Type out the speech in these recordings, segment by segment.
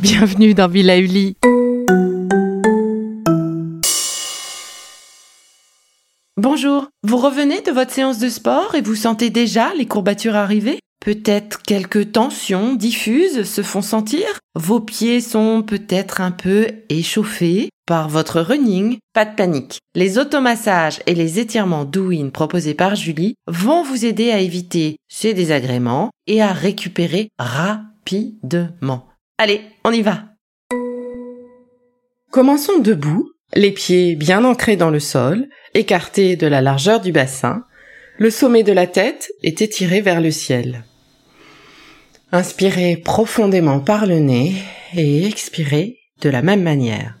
Bienvenue dans Villa Uli. Bonjour, vous revenez de votre séance de sport et vous sentez déjà les courbatures arriver? Peut-être quelques tensions diffuses se font sentir Vos pieds sont peut-être un peu échauffés par votre running Pas de panique. Les automassages et les étirements Douyin proposés par Julie vont vous aider à éviter ces désagréments et à récupérer rapidement. Allez, on y va. Commençons debout, les pieds bien ancrés dans le sol, écartés de la largeur du bassin, le sommet de la tête est étiré vers le ciel. Inspirez profondément par le nez et expirez de la même manière.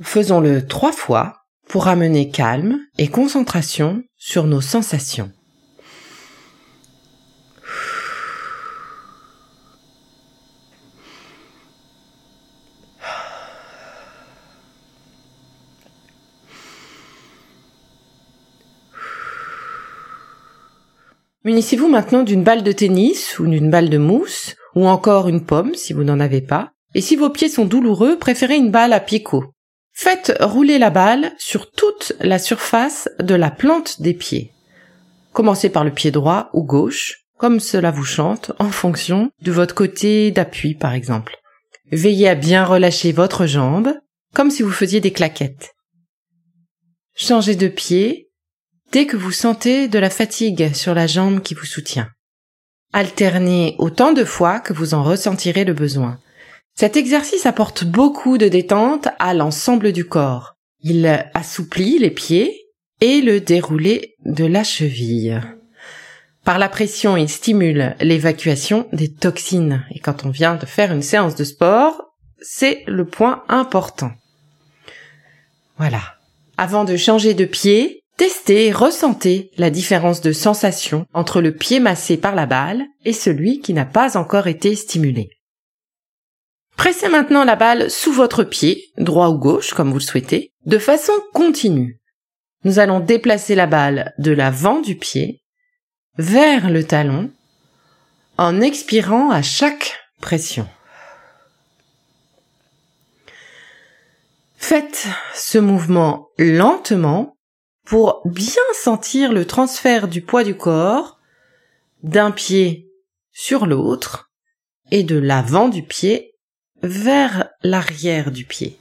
Faisons-le trois fois pour amener calme et concentration sur nos sensations. Munissez-vous maintenant d'une balle de tennis ou d'une balle de mousse ou encore une pomme si vous n'en avez pas? Et si vos pieds sont douloureux, préférez une balle à picot. Faites rouler la balle sur toute la surface de la plante des pieds. Commencez par le pied droit ou gauche, comme cela vous chante, en fonction de votre côté d'appui par exemple. Veillez à bien relâcher votre jambe, comme si vous faisiez des claquettes. Changez de pied dès que vous sentez de la fatigue sur la jambe qui vous soutient. Alternez autant de fois que vous en ressentirez le besoin. Cet exercice apporte beaucoup de détente à l'ensemble du corps. Il assouplit les pieds et le déroulé de la cheville. Par la pression, il stimule l'évacuation des toxines. Et quand on vient de faire une séance de sport, c'est le point important. Voilà. Avant de changer de pied, Testez ressentez la différence de sensation entre le pied massé par la balle et celui qui n'a pas encore été stimulé. Pressez maintenant la balle sous votre pied, droit ou gauche comme vous le souhaitez, de façon continue. Nous allons déplacer la balle de l'avant du pied vers le talon en expirant à chaque pression. Faites ce mouvement lentement pour bien sentir le transfert du poids du corps d'un pied sur l'autre et de l'avant du pied vers l'arrière du pied.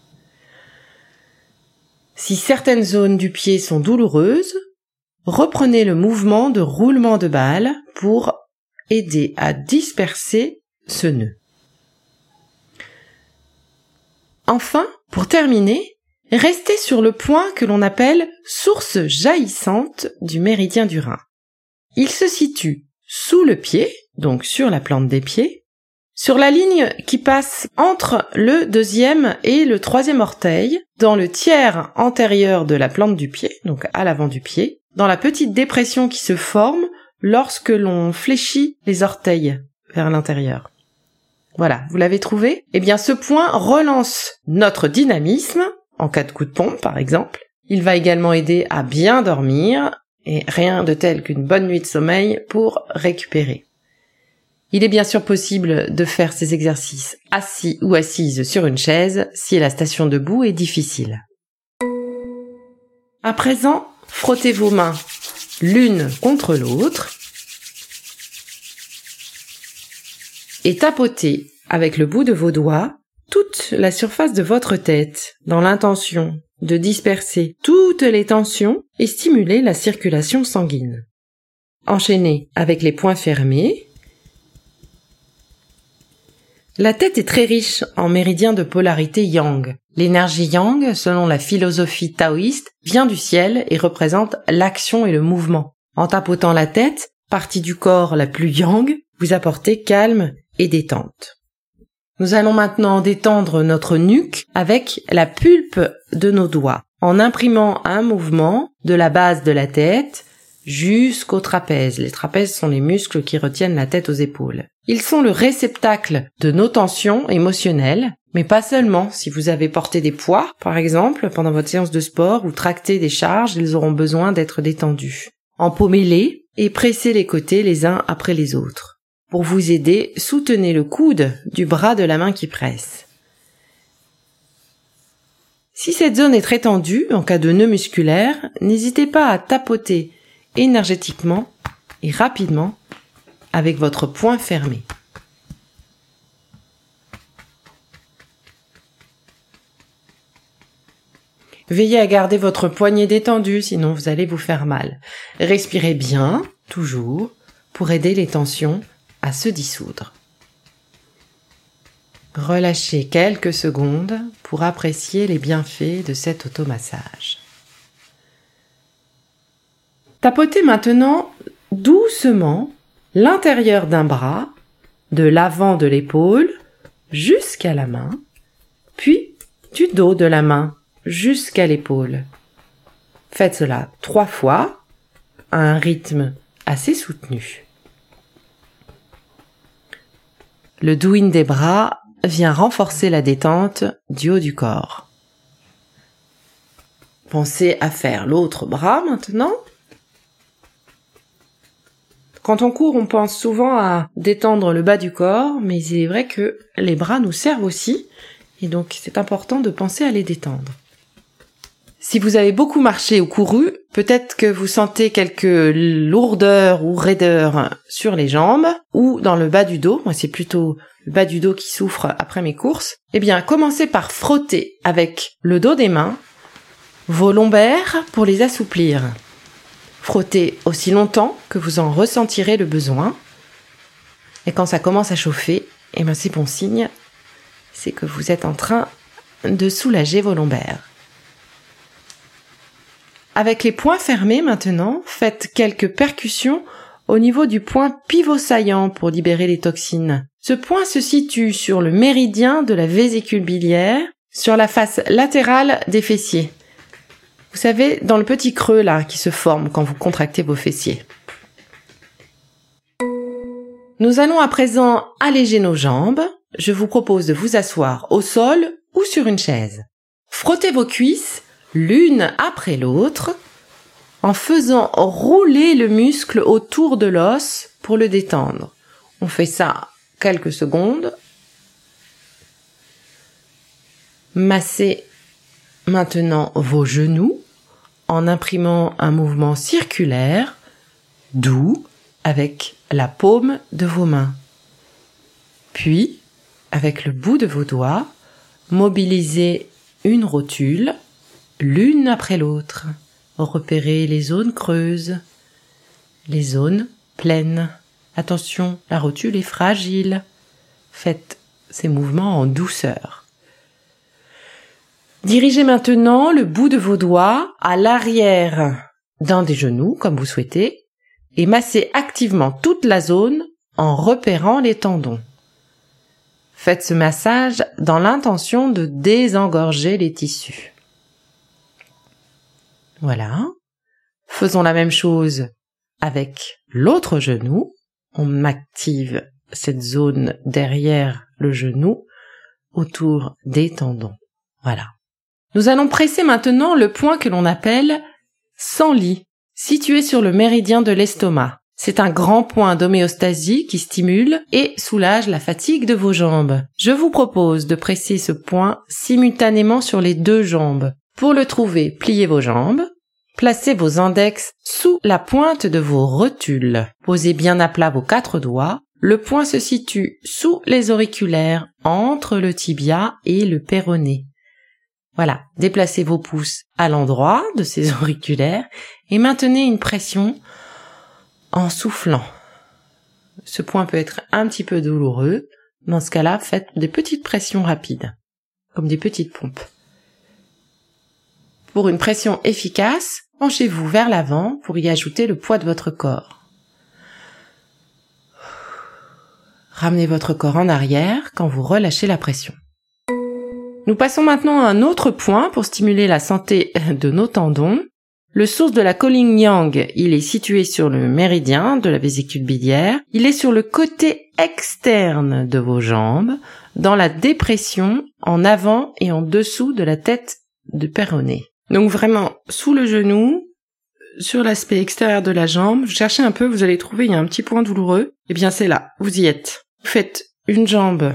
Si certaines zones du pied sont douloureuses, reprenez le mouvement de roulement de balle pour aider à disperser ce nœud. Enfin, pour terminer, Restez sur le point que l'on appelle source jaillissante du méridien du rein. Il se situe sous le pied, donc sur la plante des pieds, sur la ligne qui passe entre le deuxième et le troisième orteil, dans le tiers antérieur de la plante du pied, donc à l'avant du pied, dans la petite dépression qui se forme lorsque l'on fléchit les orteils vers l'intérieur. Voilà, vous l'avez trouvé? Eh bien ce point relance notre dynamisme en cas de coup de pompe par exemple. Il va également aider à bien dormir et rien de tel qu'une bonne nuit de sommeil pour récupérer. Il est bien sûr possible de faire ces exercices assis ou assise sur une chaise si la station debout est difficile. À présent, frottez vos mains l'une contre l'autre et tapotez avec le bout de vos doigts toute la surface de votre tête dans l'intention de disperser toutes les tensions et stimuler la circulation sanguine. Enchaînez avec les poings fermés. La tête est très riche en méridiens de polarité yang. L'énergie yang, selon la philosophie taoïste, vient du ciel et représente l'action et le mouvement. En tapotant la tête, partie du corps la plus yang, vous apportez calme et détente. Nous allons maintenant détendre notre nuque avec la pulpe de nos doigts en imprimant un mouvement de la base de la tête jusqu'au trapèze. Les trapèzes sont les muscles qui retiennent la tête aux épaules. Ils sont le réceptacle de nos tensions émotionnelles, mais pas seulement. Si vous avez porté des poids, par exemple, pendant votre séance de sport ou tracté des charges, ils auront besoin d'être détendus. Empaumez-les et pressez les côtés les uns après les autres. Pour vous aider, soutenez le coude du bras de la main qui presse. Si cette zone est très tendue, en cas de nœud musculaire, n'hésitez pas à tapoter énergétiquement et rapidement avec votre poing fermé. Veillez à garder votre poignet détendu, sinon vous allez vous faire mal. Respirez bien, toujours, pour aider les tensions à se dissoudre. Relâchez quelques secondes pour apprécier les bienfaits de cet automassage. Tapotez maintenant doucement l'intérieur d'un bras, de l'avant de l'épaule jusqu'à la main, puis du dos de la main jusqu'à l'épaule. Faites cela trois fois à un rythme assez soutenu. Le douine des bras vient renforcer la détente du haut du corps. Pensez à faire l'autre bras maintenant. Quand on court, on pense souvent à détendre le bas du corps, mais il est vrai que les bras nous servent aussi, et donc c'est important de penser à les détendre. Si vous avez beaucoup marché ou couru, peut-être que vous sentez quelques lourdeurs ou raideurs sur les jambes ou dans le bas du dos. Moi, c'est plutôt le bas du dos qui souffre après mes courses. Eh bien, commencez par frotter avec le dos des mains vos lombaires pour les assouplir. Frottez aussi longtemps que vous en ressentirez le besoin. Et quand ça commence à chauffer, eh bien, c'est bon signe. C'est que vous êtes en train de soulager vos lombaires. Avec les poings fermés maintenant, faites quelques percussions au niveau du point pivot saillant pour libérer les toxines. Ce point se situe sur le méridien de la vésicule biliaire, sur la face latérale des fessiers. Vous savez, dans le petit creux là qui se forme quand vous contractez vos fessiers. Nous allons à présent alléger nos jambes. Je vous propose de vous asseoir au sol ou sur une chaise. Frottez vos cuisses l'une après l'autre, en faisant rouler le muscle autour de l'os pour le détendre. On fait ça quelques secondes. Massez maintenant vos genoux en imprimant un mouvement circulaire, doux, avec la paume de vos mains. Puis, avec le bout de vos doigts, mobilisez une rotule l'une après l'autre. Repérez les zones creuses, les zones pleines. Attention, la rotule est fragile. Faites ces mouvements en douceur. Dirigez maintenant le bout de vos doigts à l'arrière d'un des genoux, comme vous souhaitez, et massez activement toute la zone en repérant les tendons. Faites ce massage dans l'intention de désengorger les tissus. Voilà. Faisons la même chose avec l'autre genou. On active cette zone derrière le genou autour des tendons. Voilà. Nous allons presser maintenant le point que l'on appelle sans lit, situé sur le méridien de l'estomac. C'est un grand point d'homéostasie qui stimule et soulage la fatigue de vos jambes. Je vous propose de presser ce point simultanément sur les deux jambes. Pour le trouver, pliez vos jambes, Placez vos index sous la pointe de vos rotules. Posez bien à plat vos quatre doigts. Le point se situe sous les auriculaires, entre le tibia et le péroné. Voilà, déplacez vos pouces à l'endroit de ces auriculaires et maintenez une pression en soufflant. Ce point peut être un petit peu douloureux. Dans ce cas-là, faites des petites pressions rapides, comme des petites pompes. Pour une pression efficace, penchez-vous vers l'avant pour y ajouter le poids de votre corps. Ramenez votre corps en arrière quand vous relâchez la pression. Nous passons maintenant à un autre point pour stimuler la santé de nos tendons. Le source de la Colling Yang, il est situé sur le méridien de la vésicule biliaire. Il est sur le côté externe de vos jambes, dans la dépression en avant et en dessous de la tête de péroné. Donc vraiment sous le genou, sur l'aspect extérieur de la jambe, cherchez un peu, vous allez trouver, il y a un petit point douloureux. Eh bien c'est là, vous y êtes. Vous faites une jambe,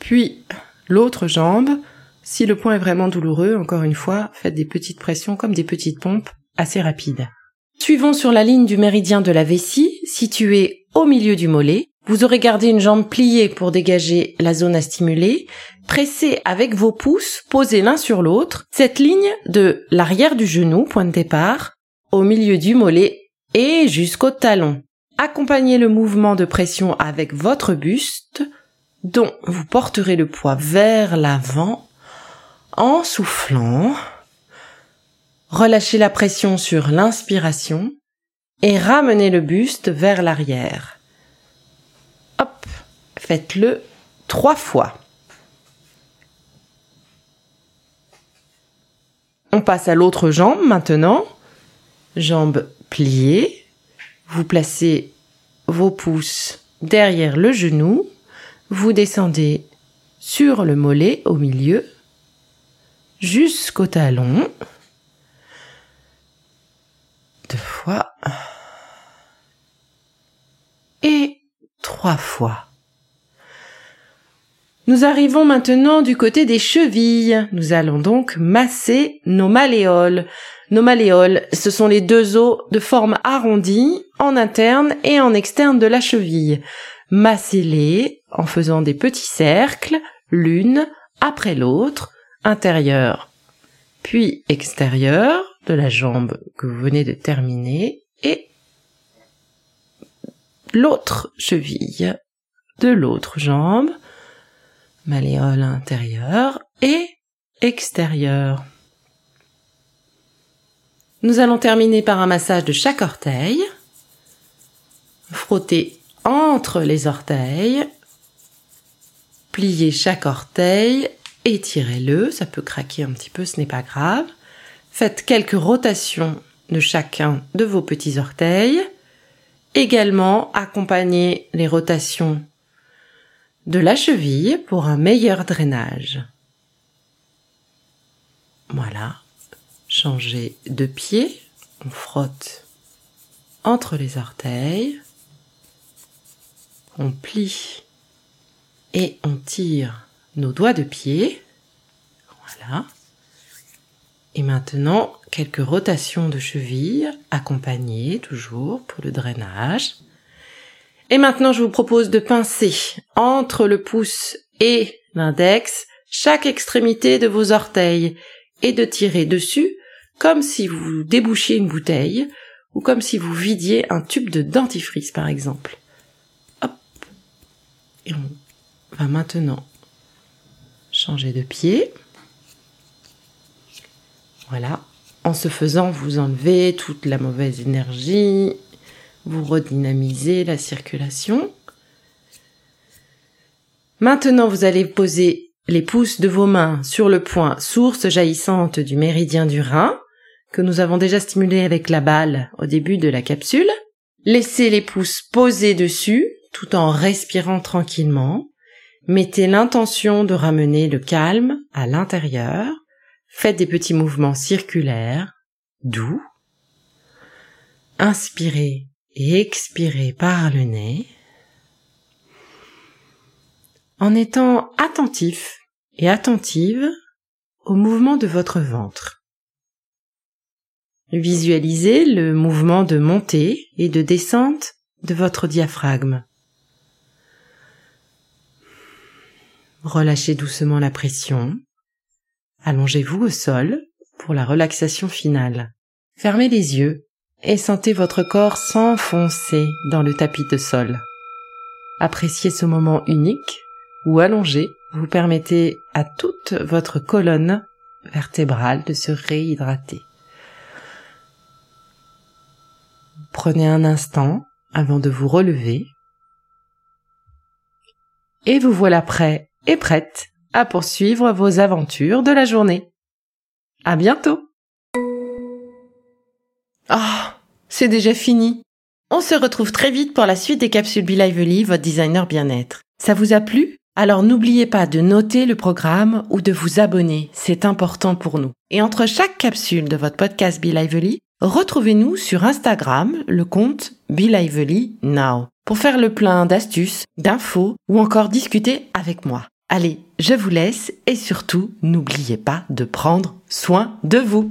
puis l'autre jambe. Si le point est vraiment douloureux, encore une fois, faites des petites pressions comme des petites pompes assez rapides. Suivons sur la ligne du méridien de la vessie, située au milieu du mollet. Vous aurez gardé une jambe pliée pour dégager la zone à stimuler. Pressez avec vos pouces, posés l'un sur l'autre, cette ligne de l'arrière du genou, point de départ, au milieu du mollet et jusqu'au talon. Accompagnez le mouvement de pression avec votre buste, dont vous porterez le poids vers l'avant en soufflant. Relâchez la pression sur l'inspiration et ramenez le buste vers l'arrière. Hop, faites-le trois fois. On passe à l'autre jambe maintenant. Jambe pliée. Vous placez vos pouces derrière le genou vous descendez sur le mollet au milieu jusqu'au talon. Deux fois. Et trois fois. Nous arrivons maintenant du côté des chevilles. Nous allons donc masser nos malléoles. Nos malléoles, ce sont les deux os de forme arrondie en interne et en externe de la cheville. Massez-les en faisant des petits cercles, l'une après l'autre, intérieur, puis extérieur de la jambe que vous venez de terminer, et l'autre cheville de l'autre jambe, malléole intérieur et extérieur. Nous allons terminer par un massage de chaque orteil. Frottez entre les orteils. Pliez chaque orteil, étirez-le, ça peut craquer un petit peu, ce n'est pas grave. Faites quelques rotations de chacun de vos petits orteils. Également, accompagnez les rotations de la cheville pour un meilleur drainage. Voilà. Changez de pied. On frotte entre les orteils on plie et on tire nos doigts de pied. Voilà. Et maintenant, quelques rotations de cheville accompagnées toujours pour le drainage. Et maintenant, je vous propose de pincer entre le pouce et l'index chaque extrémité de vos orteils et de tirer dessus comme si vous débouchiez une bouteille ou comme si vous vidiez un tube de dentifrice par exemple. Et on va maintenant changer de pied. Voilà. En ce faisant, vous enlevez toute la mauvaise énergie, vous redynamisez la circulation. Maintenant, vous allez poser les pouces de vos mains sur le point source jaillissante du méridien du rein, que nous avons déjà stimulé avec la balle au début de la capsule. Laissez les pouces posés dessus tout en respirant tranquillement. Mettez l'intention de ramener le calme à l'intérieur. Faites des petits mouvements circulaires, doux. Inspirez expirez par le nez. En étant attentif et attentive au mouvement de votre ventre. Visualisez le mouvement de montée et de descente de votre diaphragme. Relâchez doucement la pression. Allongez-vous au sol pour la relaxation finale. Fermez les yeux et sentez votre corps s'enfoncer dans le tapis de sol. Appréciez ce moment unique où allongé, vous permettez à toute votre colonne vertébrale de se réhydrater. Prenez un instant avant de vous relever et vous voilà prêt et prête à poursuivre vos aventures de la journée. À bientôt! Ah, c'est déjà fini. On se retrouve très vite pour la suite des capsules Be Lively, votre designer bien-être. Ça vous a plu? Alors n'oubliez pas de noter le programme ou de vous abonner, c'est important pour nous. Et entre chaque capsule de votre podcast Be Lively, retrouvez-nous sur Instagram, le compte Be Lively Now, pour faire le plein d'astuces, d'infos ou encore discuter avec moi. Allez, je vous laisse et surtout, n'oubliez pas de prendre soin de vous.